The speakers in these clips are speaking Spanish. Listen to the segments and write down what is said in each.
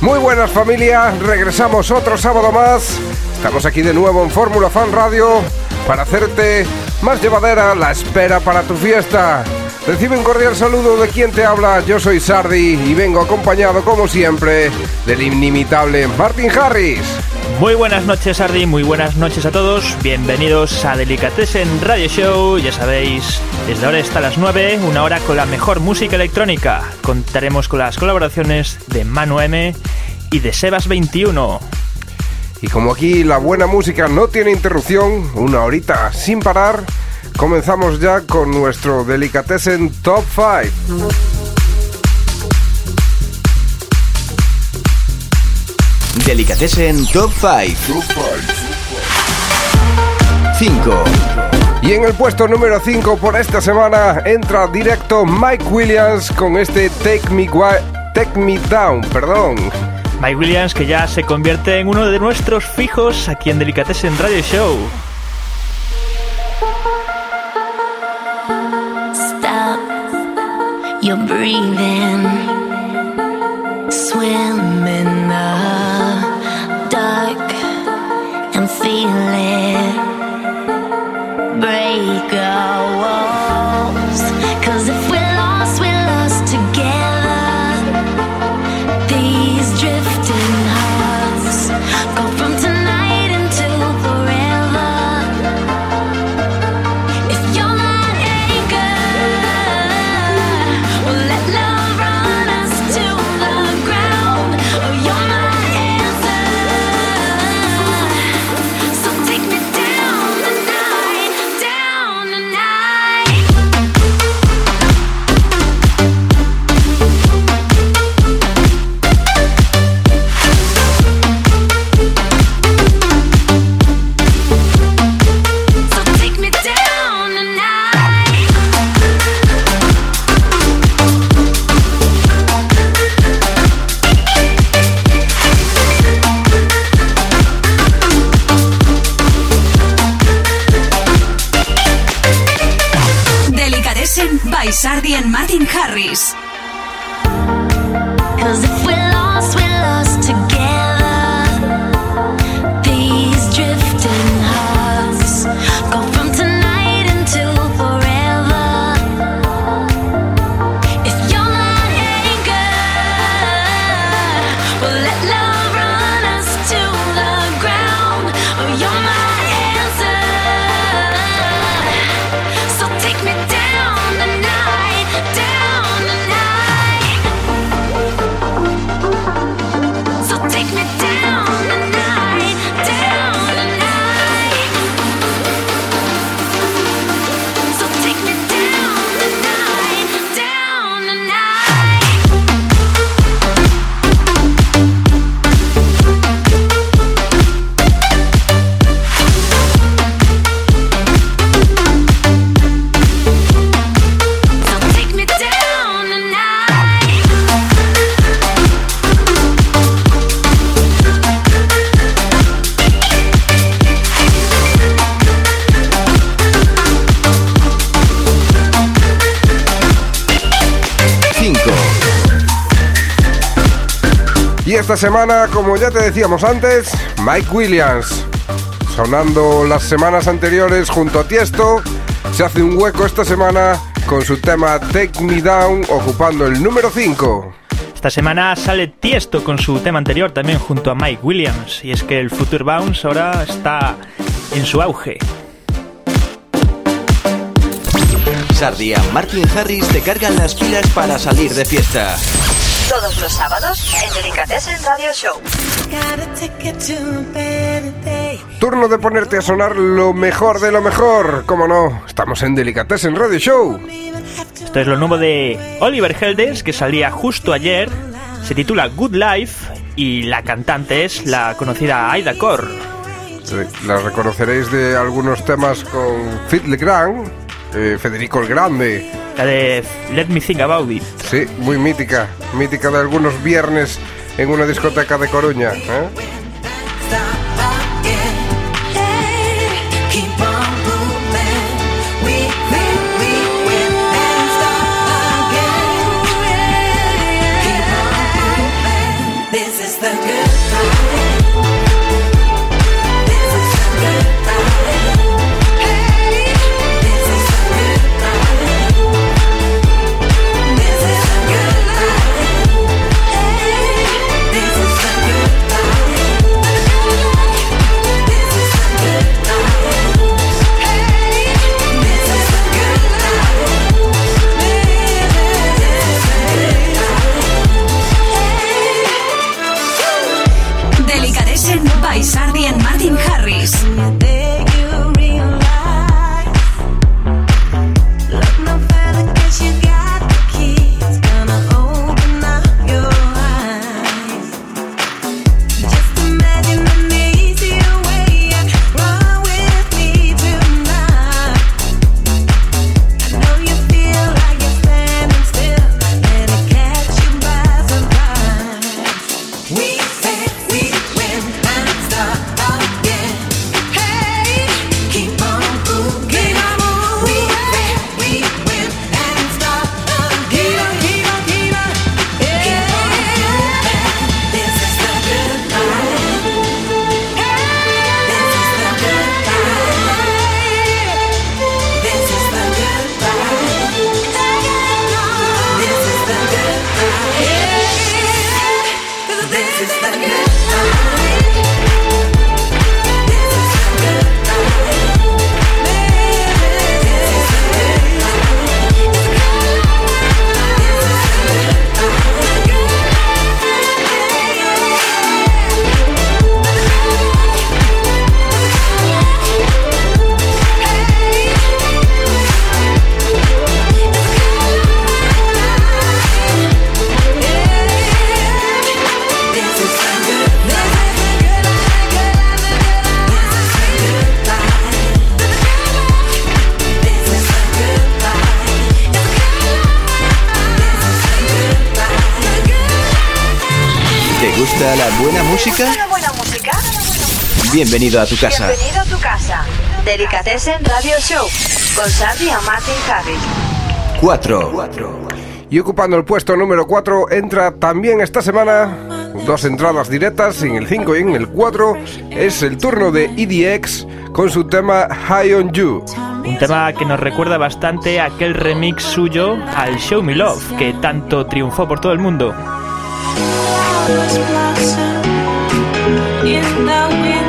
Muy buenas familia, regresamos otro sábado más. Estamos aquí de nuevo en Fórmula Fan Radio para hacerte más llevadera la espera para tu fiesta. Recibe un cordial saludo de quien te habla, yo soy Sardi y vengo acompañado como siempre del inimitable Martin Harris. Muy buenas noches, Ardi, muy buenas noches a todos. Bienvenidos a Delicatessen Radio Show. Ya sabéis, desde ahora hasta las 9, una hora con la mejor música electrónica. Contaremos con las colaboraciones de Manu M y de Sebas21. Y como aquí la buena música no tiene interrupción, una horita sin parar, comenzamos ya con nuestro Delicatessen Top 5. Delicatessen Top 5. 5. Y en el puesto número 5 por esta semana entra directo Mike Williams con este Take Me, Take Me Down, perdón. Mike Williams, que ya se convierte en uno de nuestros fijos aquí en Delicatessen Radio Show. Stop your breathing. Swim feeling. Break our walls, cause it esta semana, como ya te decíamos antes, Mike Williams. Sonando las semanas anteriores junto a Tiesto, se hace un hueco esta semana con su tema Take Me Down ocupando el número 5. Esta semana sale Tiesto con su tema anterior también junto a Mike Williams. Y es que el Future Bounce ahora está en su auge. Sardia, Martin Harris te cargan las pilas para salir de fiesta. Todos los sábados en Delicatessen Radio Show. Turno de ponerte a sonar lo mejor de lo mejor. Como no, estamos en Delicatessen Radio Show. Esto es lo nuevo de Oliver Heldens, que salía justo ayer Se titula Good Life y la cantante es la conocida Aida Core. Sí, La reconoceréis de algunos temas con Phil Legrand, eh, Federico el Grande. De Let Me Think About It. Sí, muy mítica. Mítica de algunos viernes en una discoteca de Coruña. ¿eh? Gusta la buena música? ¿Una buena música? Bienvenido a tu casa. Bienvenido a tu casa. Delicatessen Radio Show con Sardi y Martin Harris. 4. Y ocupando el puesto número 4 entra también esta semana dos entradas directas en el 5 y en el 4. Es el turno de EDX con su tema High on You. Un tema que nos recuerda bastante a aquel remix suyo al Show Me Love, que tanto triunfó por todo el mundo. Flowers blossom. In the winter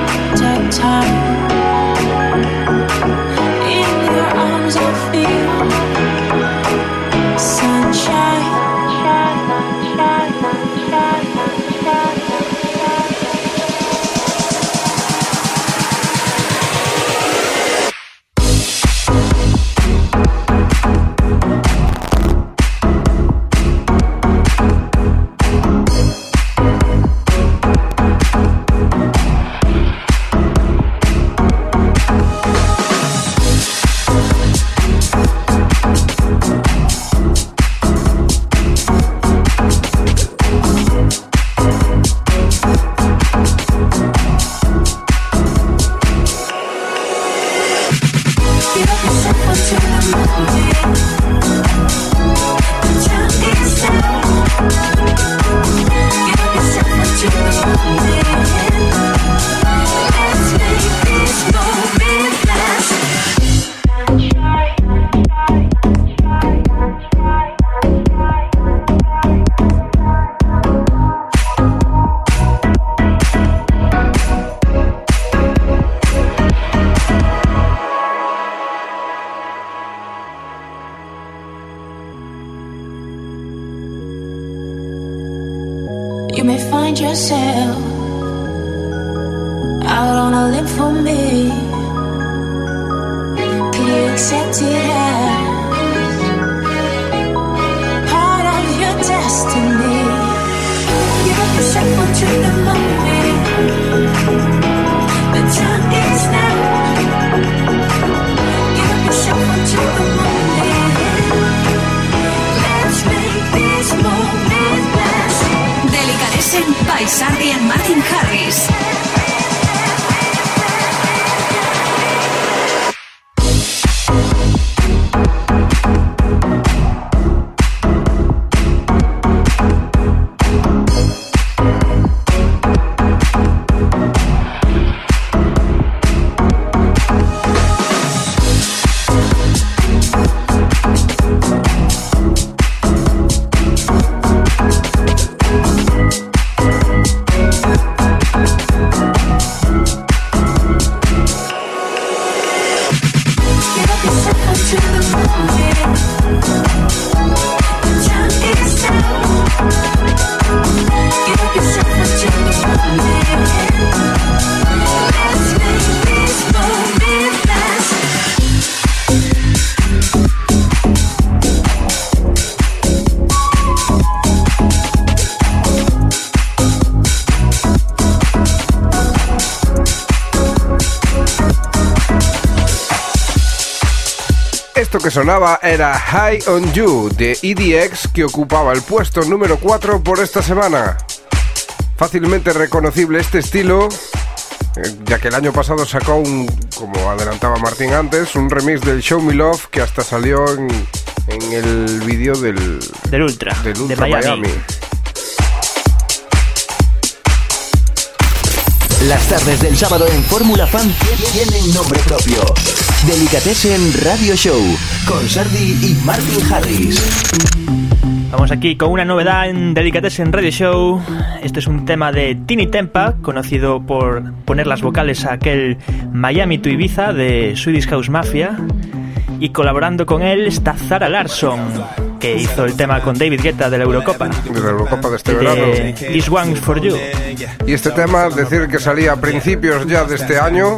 Esto que sonaba era High on You de EDX que ocupaba el puesto número 4 por esta semana. Fácilmente reconocible este estilo, eh, ya que el año pasado sacó un, como adelantaba Martín antes, un remix del Show Me Love que hasta salió en, en el vídeo del, Del Ultra, del de Miami. Miami. Las tardes del sábado en Fórmula Fan tienen nombre propio. Delicatessen Radio Show con Sardi y Martin Harris. Vamos aquí con una novedad en Delicatessen Radio Show. Este es un tema de Tini Tempa, conocido por poner las vocales a aquel Miami to Ibiza de Swedish House Mafia. Y colaborando con él está Zara Larsson, que hizo el tema con David Guetta de la Eurocopa. De la Eurocopa de este verano. De This One's for You. Y este tema, decir que salía a principios ya de este año,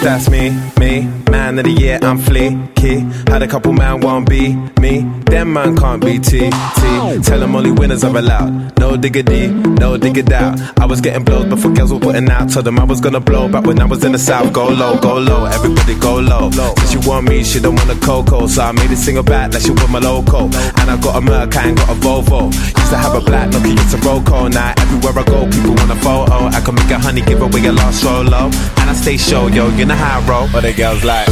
that's me, me. Man of the year, I'm fleeky. Had a couple man won't be me. Them man can't be T. Tell them only winners are allowed. No diggity, no diggity out. I was getting blows before girls were putting out. Told them I was gonna blow back when I was in the south. Go low, go low, everybody go low. Since she want me, she don't want a cocoa. So I made it single back like she want my loco. And I got a Merc, I ain't got a Volvo. Used to have a black Nokia, it's a Roco. Now everywhere I go, people want a photo. I can make a honey, give away a lost solo. And I stay show, yo, you know how I roll. But the girls like,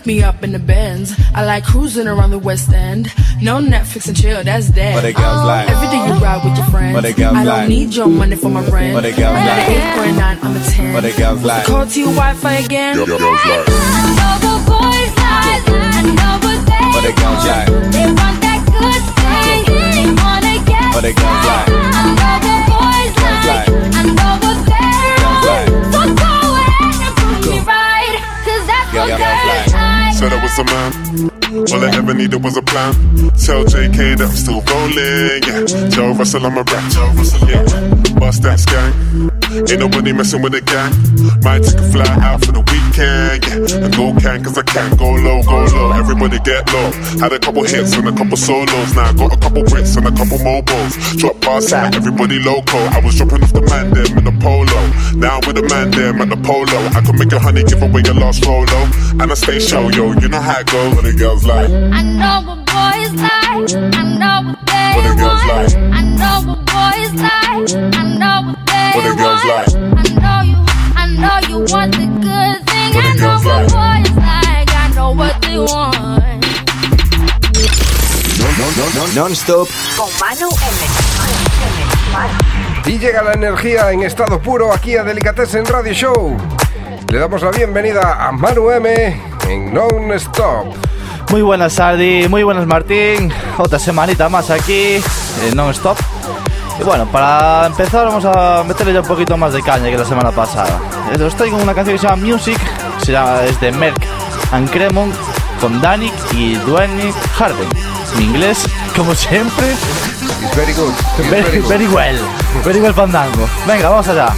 pick me up in the Benz. I like cruising around the West End. No Netflix and chill, that's dead. What they girls oh, like? Every day you ride with your friends. What they girls I don't like? need your money for my rent. What they girls I got like? 8.9, I'm a 10. What they girls like? Call to your Wi-Fi again. I know what boys like. I know what they What they girls like? want. They want that good thing. They wanna get What they girls like? I know what boys Girls like. like? I know what they're Girls on. like? So go ahead and prove me right. 'Cause that's Girl- what girls girls like? like. Said I was a man. All I ever needed was a plan. Tell JK that I'm still rolling. Yeah. Joe Russell, I'm a rap. Joe Russell, yeah. Bust that gang. Ain't nobody messing with the gang. Might take a fly out for the weekend. Yeah. And go can, cause I can't Go low, go low. Everybody get low. Had a couple hits and a couple solos. Now I got a couple Brits and a couple mobiles. Drop past that, everybody loco. I was dropping off the man them in the polo. Now with the man them at the polo. I can make a honey give away your last rolo. And I stay show, yo. You know how it goes. What the girls like. I know what boys like. I know what they What the girls want. like? I know what boys like. I know what What the girls want. like? I know you. I know you want the good thing. But I it know goes what like. boys like, I know what they want. Non-stop Con Manu M. Y llega la energía en estado puro aquí a Delicatessen Radio Show. Le damos la bienvenida a Manu M en Non-Stop. Muy buenas, Sardi. Muy buenas, Martín. Otra semanita más aquí, en non-stop. Y bueno, para empezar, vamos a meterle ya un poquito más de caña que la semana pasada. Eh, Os traigo una canción que se llama Music, se llama, es de Merck and Cremon, con Danik y Dwayne Harden. En inglés, como siempre, It's very good. It's very, very good. very well. Very well fandango. Venga, vamos allá.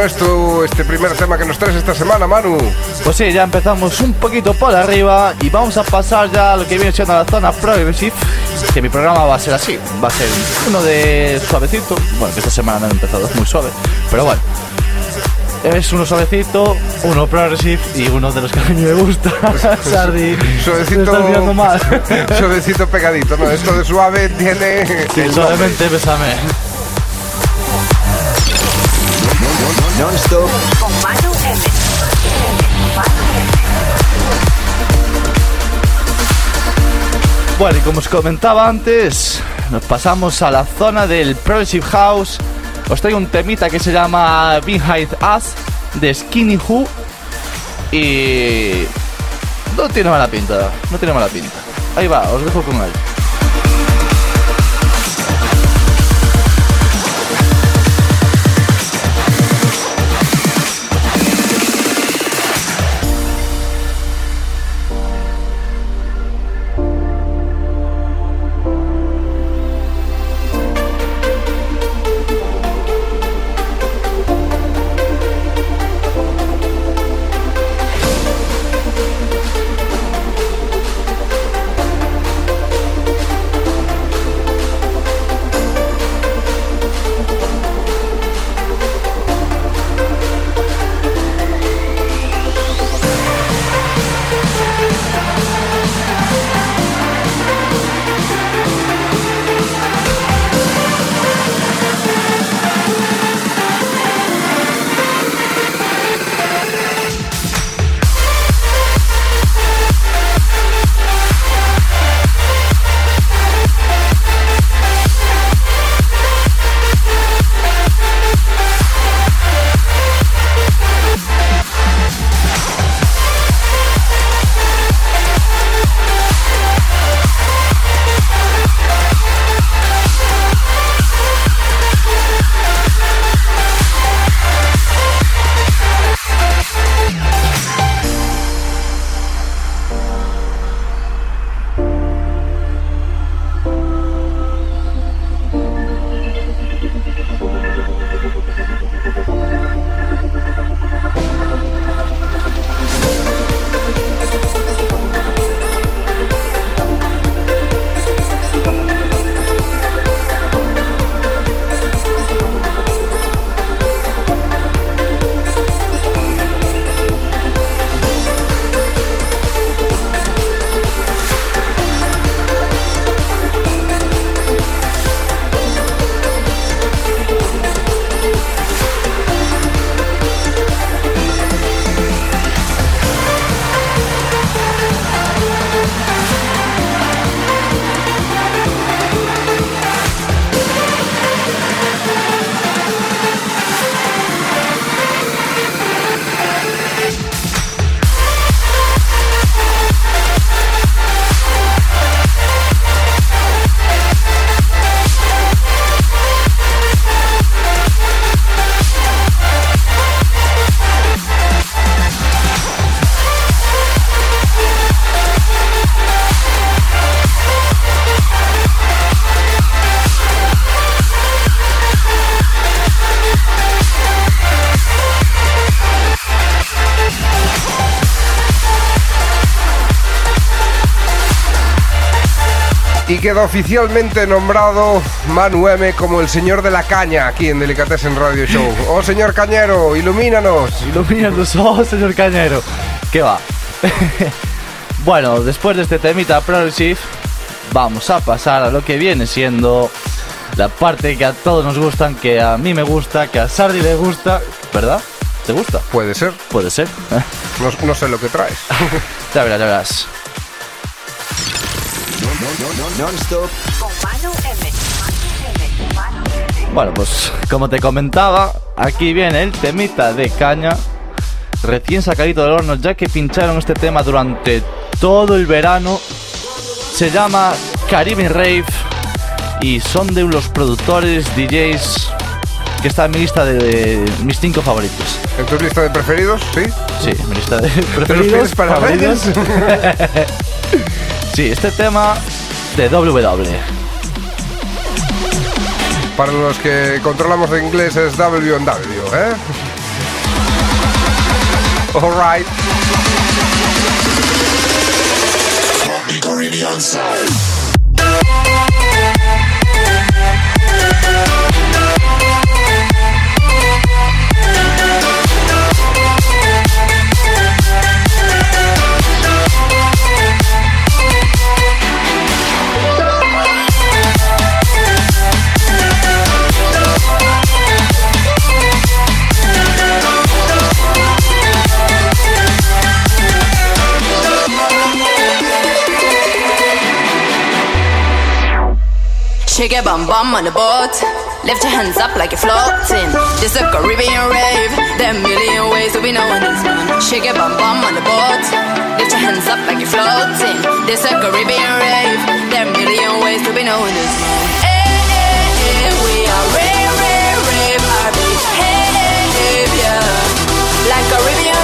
Bueno esto, este primer tema que nos traes esta semana, Manu. Pues sí, ya empezamos un poquito por arriba y vamos a pasar ya a lo que viene siendo la zona progressive. Que mi programa va a ser así, va a ser uno de suavecito. Bueno, que esta semana no he empezado, es muy suave, pero bueno. Es uno suavecito, uno progressive y uno de los que a mí me gusta. Sardi, Suavecito. me estás mirando mal. Suavecito pegadito, ¿no? Esto de suave tiene. Sí, suavemente, bésame. Non-stop Con Manu M. Bueno, y como os comentaba antes, nos pasamos a la zona del Progressive House. Os traigo un temita que se llama Behind Us de Skinny Who. Y. No tiene mala pinta, no tiene mala pinta. Ahí va, os dejo con él. Y queda oficialmente nombrado Manu M como el señor de la caña aquí en Delicatessen Radio Show. Oh, señor Cañero, ilumínanos. Ilumínanos, oh, señor Cañero. ¿Qué va? bueno, después de este temita Progressive, vamos a pasar a lo que viene siendo la parte que a todos nos gustan, que a mí me gusta, que a Sardi le gusta, ¿verdad? ¿Te gusta? Puede ser. Puede ser. No, no sé lo que traes. ya verás, ya verás. Non-stop. Bueno, pues como te comentaba, aquí viene el temita de caña, recién sacadito del horno, ya que pincharon este tema durante todo el verano. Se llama Caribbean Rave y son de los productores, DJs, que está en mi lista de, de mis cinco favoritos. ¿En tu lista de preferidos? Sí. Sí, mi lista de ¿Te los preferidos. pides para favoritos. sí, este tema de WW. Para los que controlamos de inglés es W en W, ¿eh? Alright. Shake your bum bum on the boat. Lift your hands up like you're floating. This a Caribbean rave. There are a million ways to be knowing this one. Shake your bum bum on the boat. Lift your hands up like you're floating. This a Caribbean rave. There are a million ways to be knowing this one. Hey, hey, hey, we are rave, rave, rave, RB. Hey, hey. Like Caribbean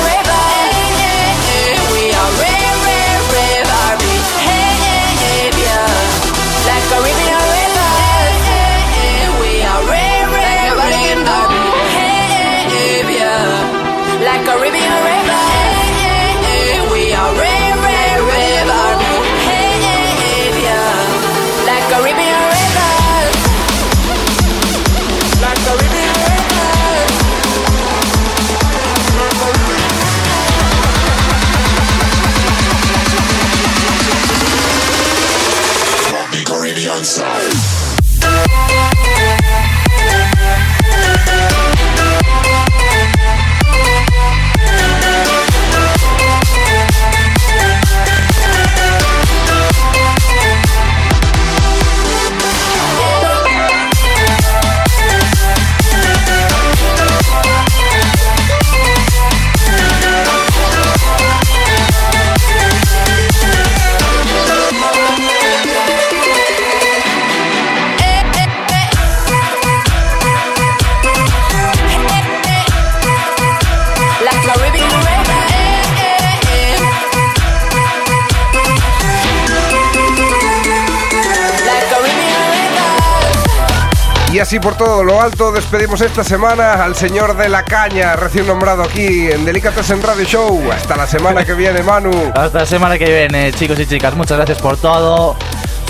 Y así por todo lo alto despedimos esta semana al señor de la caña, recién nombrado aquí en Delicatessen Radio Show. Hasta la semana que viene, Manu. Hasta la semana que viene, chicos y chicas. Muchas gracias por todo.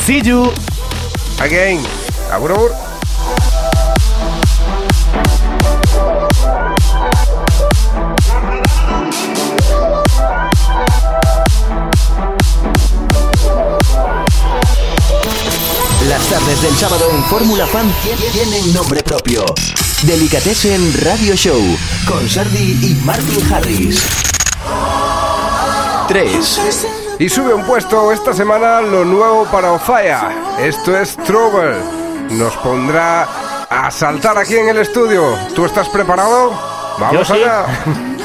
See you. Again. Agur, tardes del sábado en Fórmula Fan tien- tienen nombre propio. Delicatessen Radio Show con Sardi y Martin Harris. 3. Y sube un puesto esta semana lo nuevo para Ofaya. Esto es Trouble. Nos pondrá a saltar aquí en el estudio. ¿Tú estás preparado? Vamos Yo sí. allá.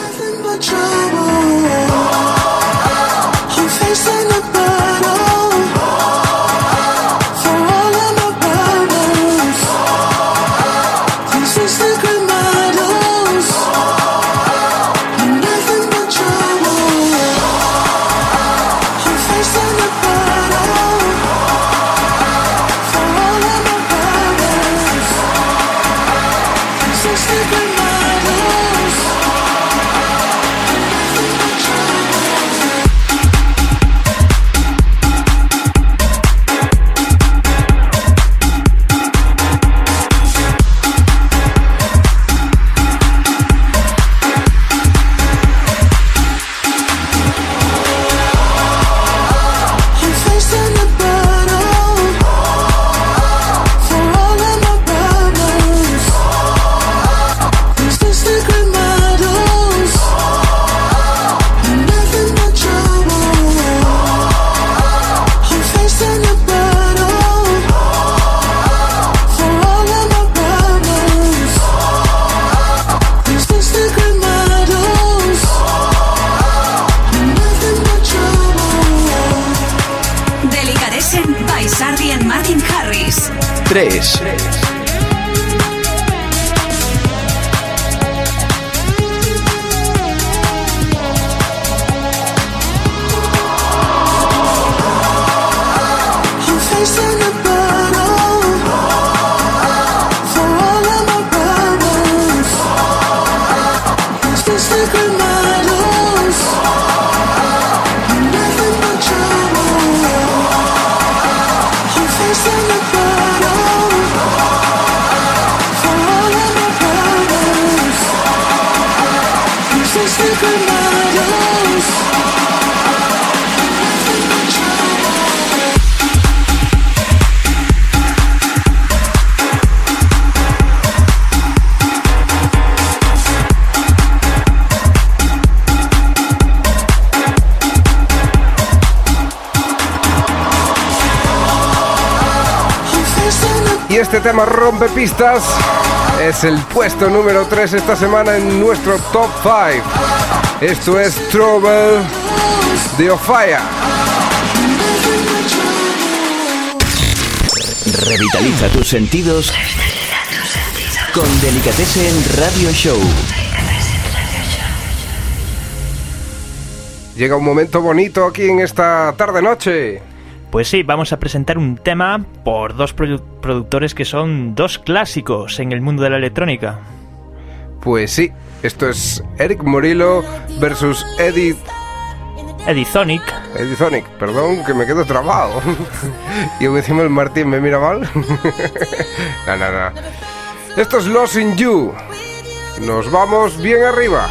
3. Este tema rompe pistas. Es el puesto número 3 esta semana en nuestro top 5. Esto es Trouble de Ofaya. Revitaliza tus sentidos con Delicatessen Radio Show. Llega un momento bonito aquí en esta tarde-noche. Pues sí, vamos a presentar un tema por dos produ- productores que son dos clásicos en el mundo de la electrónica. Pues sí, esto es Eric Morillo versus Eddie... Edizonic. Edizonic, perdón, que me quedo trabado. y encima el Martín me mira mal. no, no, no. Esto es Lost in You. Nos vamos bien arriba.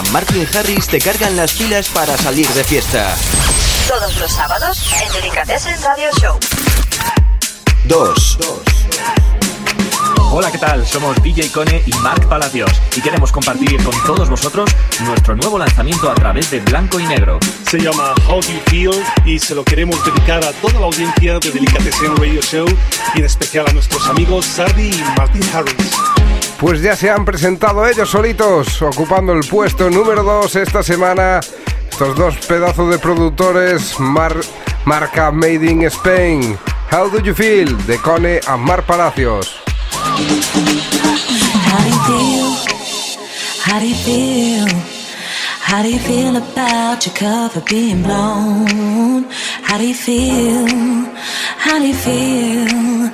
Martin Harris te cargan las pilas para salir de fiesta. Todos los sábados en Delicatessen Radio Show. 2. Hola, ¿qué tal? Somos DJ Cone y Marc Palacios y queremos compartir con todos vosotros nuestro nuevo lanzamiento a través de Blanco y Negro. Se llama How Do You Feel y se lo queremos dedicar a toda la audiencia de Delicatessen Radio Show y en especial a nuestros amigos Sardi y Martin Harris. Pues ya se han presentado ellos solitos, ocupando el puesto número 2 esta semana. Estos dos pedazos de productores, Mar- marca Made in Spain. How do you feel? De Cone a Mar Palacios. How do you feel? How do you feel? About your cover being blown? How do you feel? How do you feel?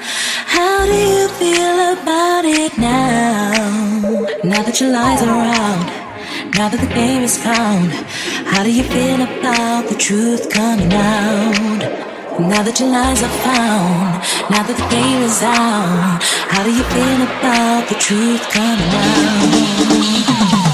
How do you feel about it now? Now that your lies are out, now that the game is found, how do you feel about the truth coming out? Now that your lies are found, now that the game is out, how do you feel about the truth coming out?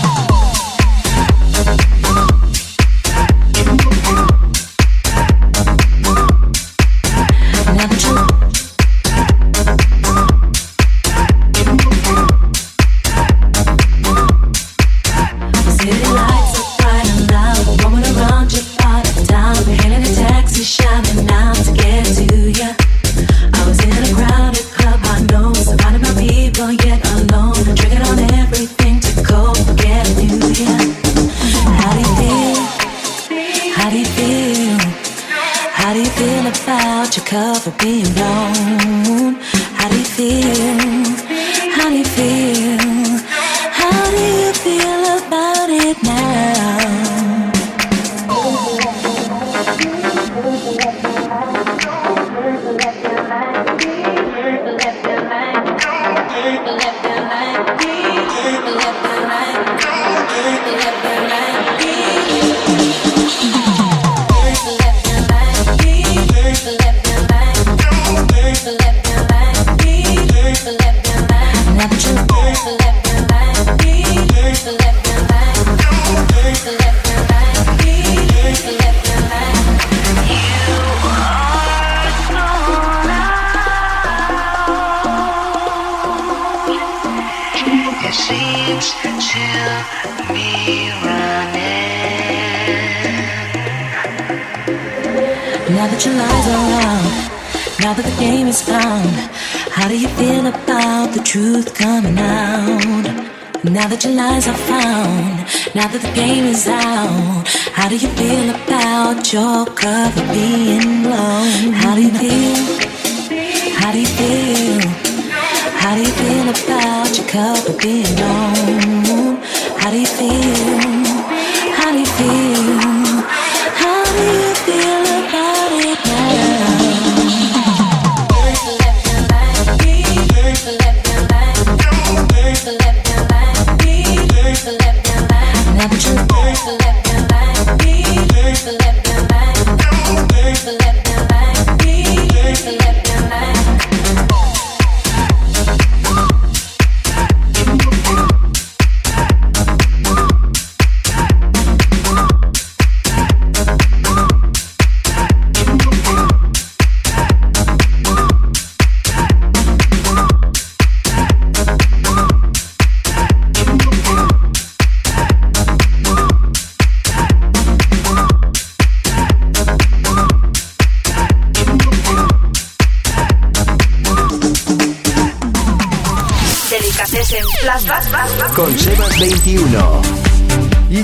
Now that your lies are out, now that the game is found, how do you feel about the truth coming out? Now that your lies are found, now that the game is out, how do you feel about your cover being blown? How do you feel? How do you feel? How do you feel about your cover being blown? How do you feel? How do you feel?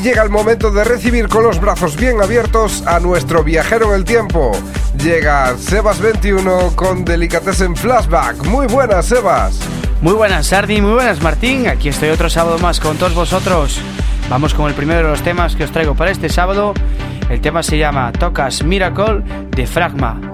Llega el momento de recibir con los brazos bien abiertos a nuestro viajero en el tiempo. Llega Sebas21 con Delicatessen Flashback. Muy buenas, Sebas. Muy buenas, Sardi, muy buenas, Martín. Aquí estoy otro sábado más con todos vosotros. Vamos con el primero de los temas que os traigo para este sábado. El tema se llama Tocas Miracle de Fragma.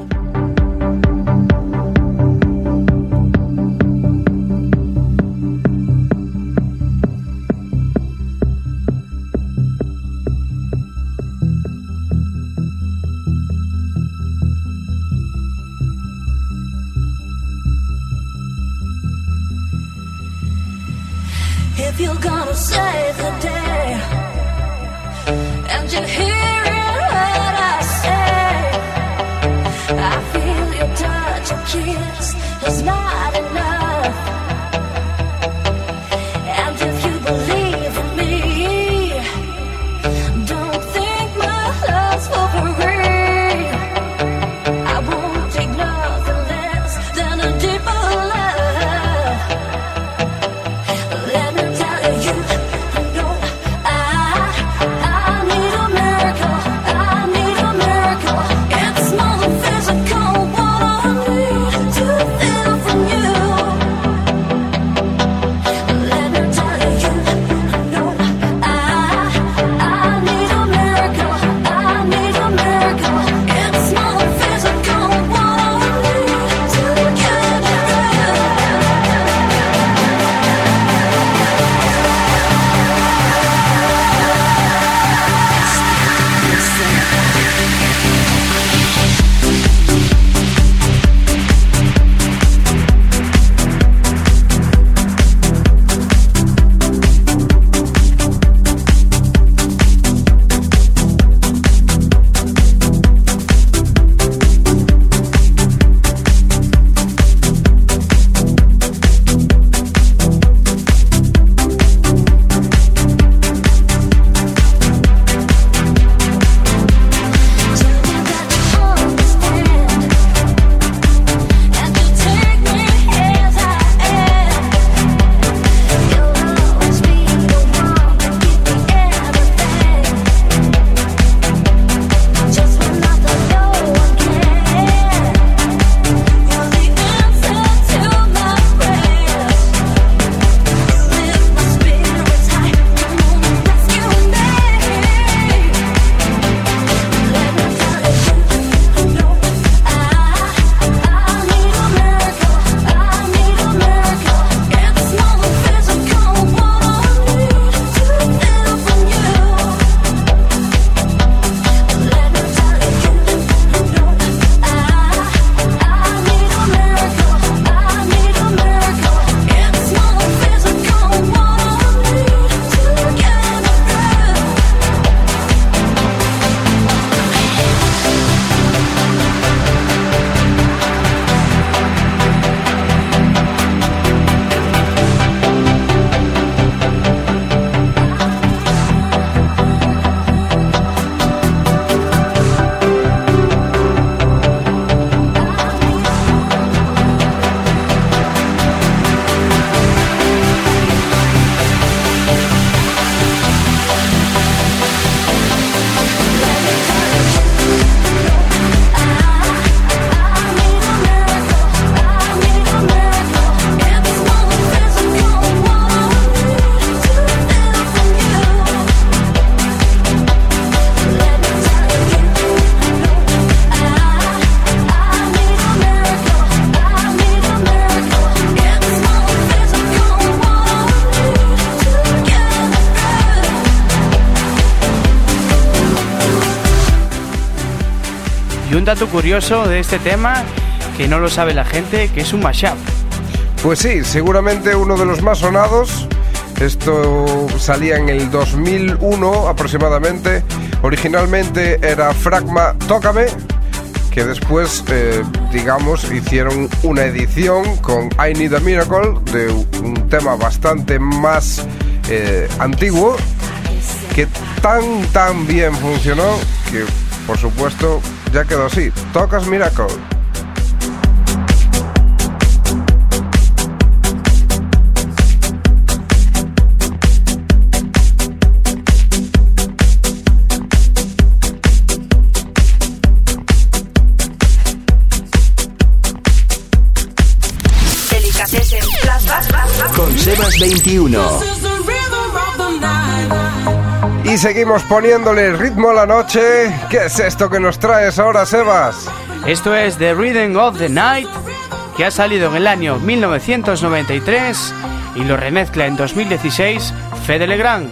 Dato curioso de este tema, que no lo sabe la gente, que es un mashup. Pues sí, seguramente uno de los más sonados. Esto salía en el 2001 aproximadamente. Originalmente era Fragma Tócame, que después, eh, digamos, hicieron una edición con I Need a Miracle, de un tema bastante más eh, antiguo, que tan, tan bien funcionó que, por supuesto, ya quedó así. Tocas Miracle. Con Sebas 21. Y seguimos poniéndole ritmo a la noche. ¿Qué es esto que nos traes ahora, Sebas? Esto es The Rhythm of the Night, que ha salido en el año 1993 y lo remezcla en 2016 Fede Legrand.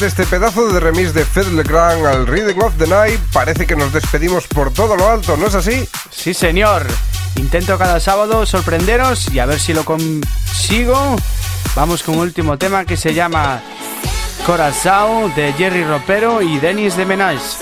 De este pedazo de remix de Fed Legrand al Reading of the Night, parece que nos despedimos por todo lo alto, ¿no es así? Sí, señor. Intento cada sábado sorprenderos y a ver si lo consigo. Vamos con un último tema que se llama Corazao de Jerry Ropero y Dennis de Menage.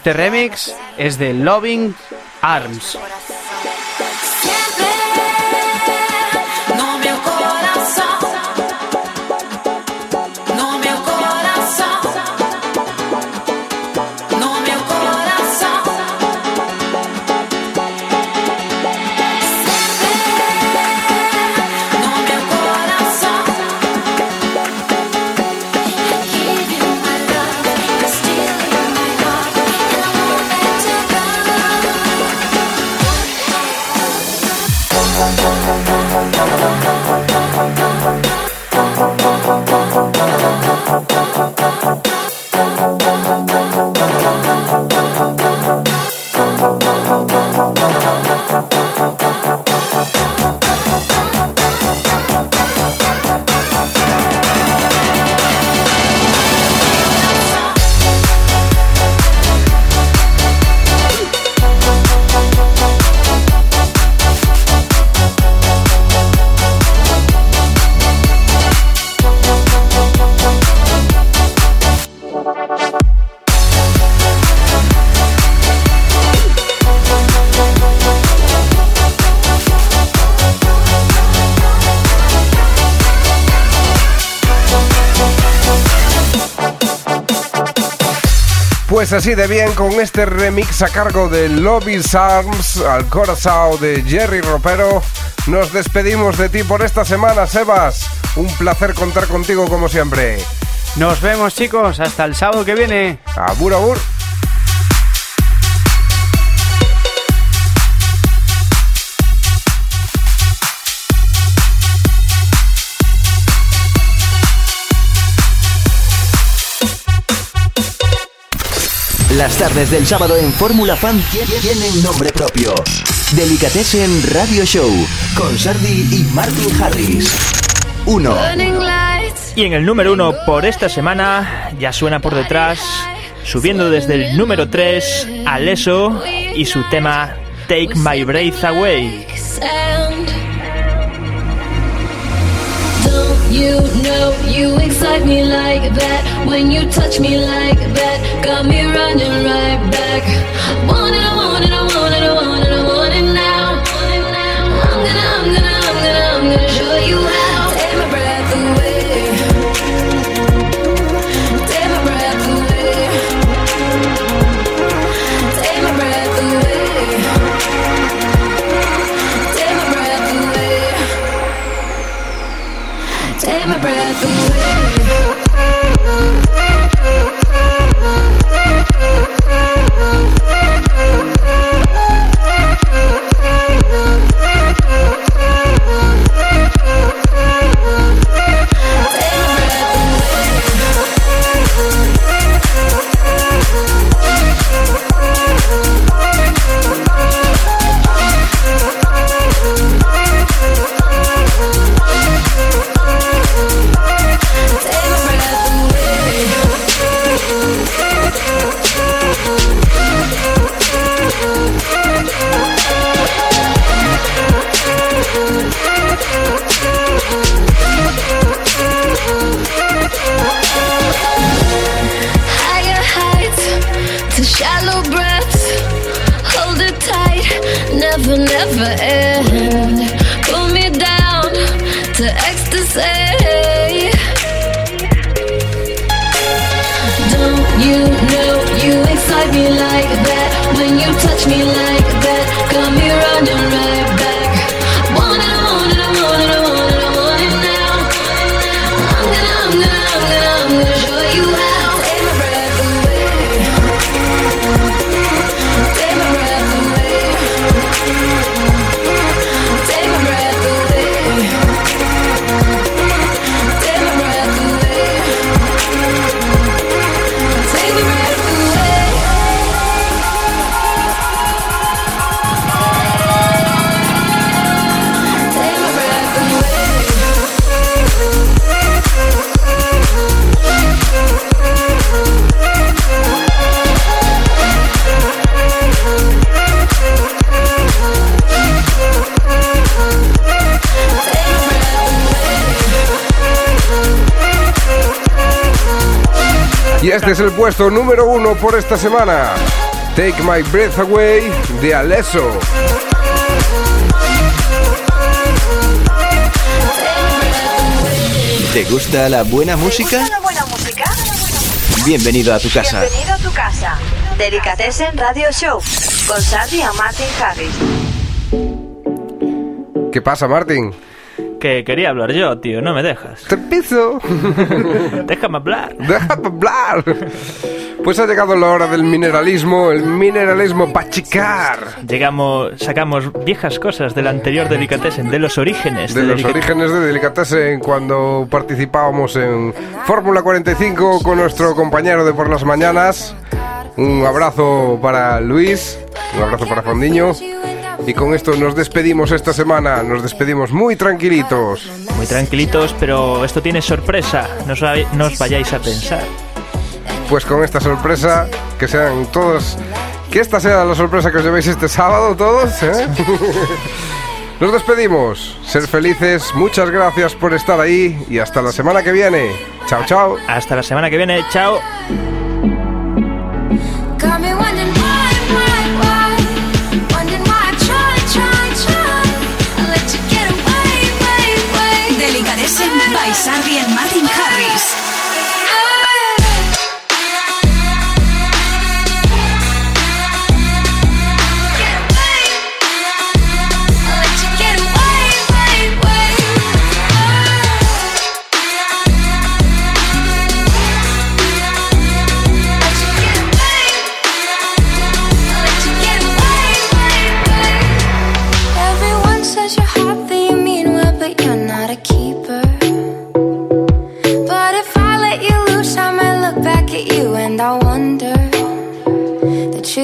Este remix es de Loving Arms. Así de bien con este remix a cargo de Lobby's Arms al corazón de Jerry Ropero. Nos despedimos de ti por esta semana, Sebas. Un placer contar contigo como siempre. Nos vemos chicos, hasta el sábado que viene. Abur, abur. Las tardes del sábado en Fórmula Fan tie- tienen nombre propio. Delicatessen Radio Show con Sardi y Martin Harris. 1. Y en el número uno por esta semana ya suena por detrás, subiendo desde el número 3 Aleso y su tema Take My Breath Away. You know you excite me like that? When you touch me like that, got me running right back. My breath When you touch me like es el puesto número uno por esta semana. Take My Breath Away de Alesso. ¿Te gusta la buena música? la buena música? Bienvenido a tu casa. Bienvenido a tu casa. Delicatessen Radio Show con Sandy y Martin Harris. ¿Qué pasa, Martín? Que quería hablar yo, tío, no me dejas. Te empiezo. Déjame hablar. Déjame hablar. Pues ha llegado la hora del mineralismo, el mineralismo pachicar. Llegamos, sacamos viejas cosas del anterior Delicatessen, de los orígenes. De los Delicatessen. orígenes de Delicatessen cuando participábamos en Fórmula 45 con nuestro compañero de por las mañanas. Un abrazo para Luis, un abrazo para Fondiño. Y con esto nos despedimos esta semana, nos despedimos muy tranquilitos. Muy tranquilitos, pero esto tiene sorpresa. No os, vayáis a pensar. Pues con esta sorpresa, que sean todos... Que esta sea la sorpresa que os llevéis este sábado todos, ¿eh? Nos despedimos. Ser felices, muchas gracias por estar ahí y hasta la semana que viene. Chao, chao. Hasta la semana que viene. Chao.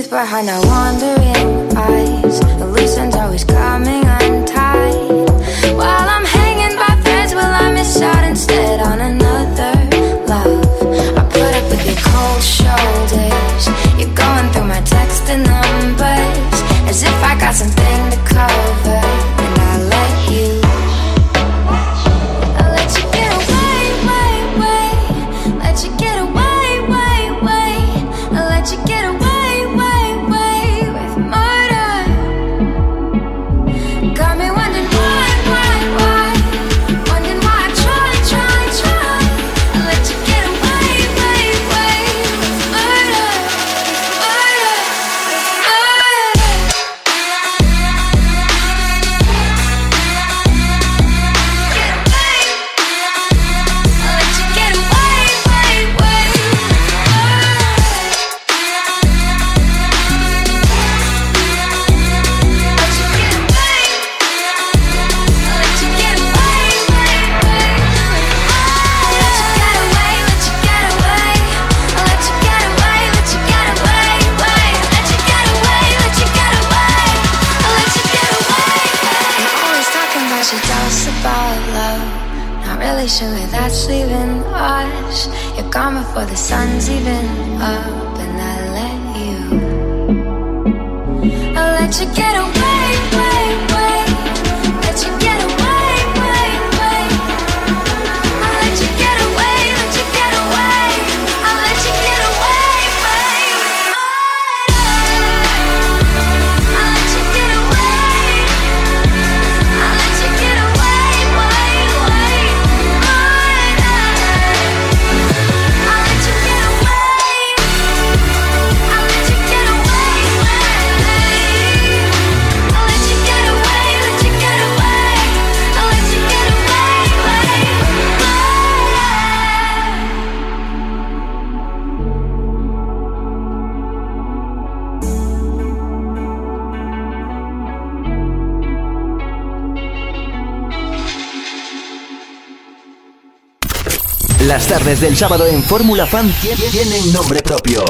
The truth behind our tardes del sábado en Fórmula Fan tienen nombre propio.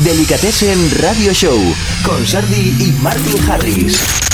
Delicatessen Radio Show con Sardi y Martin Harris.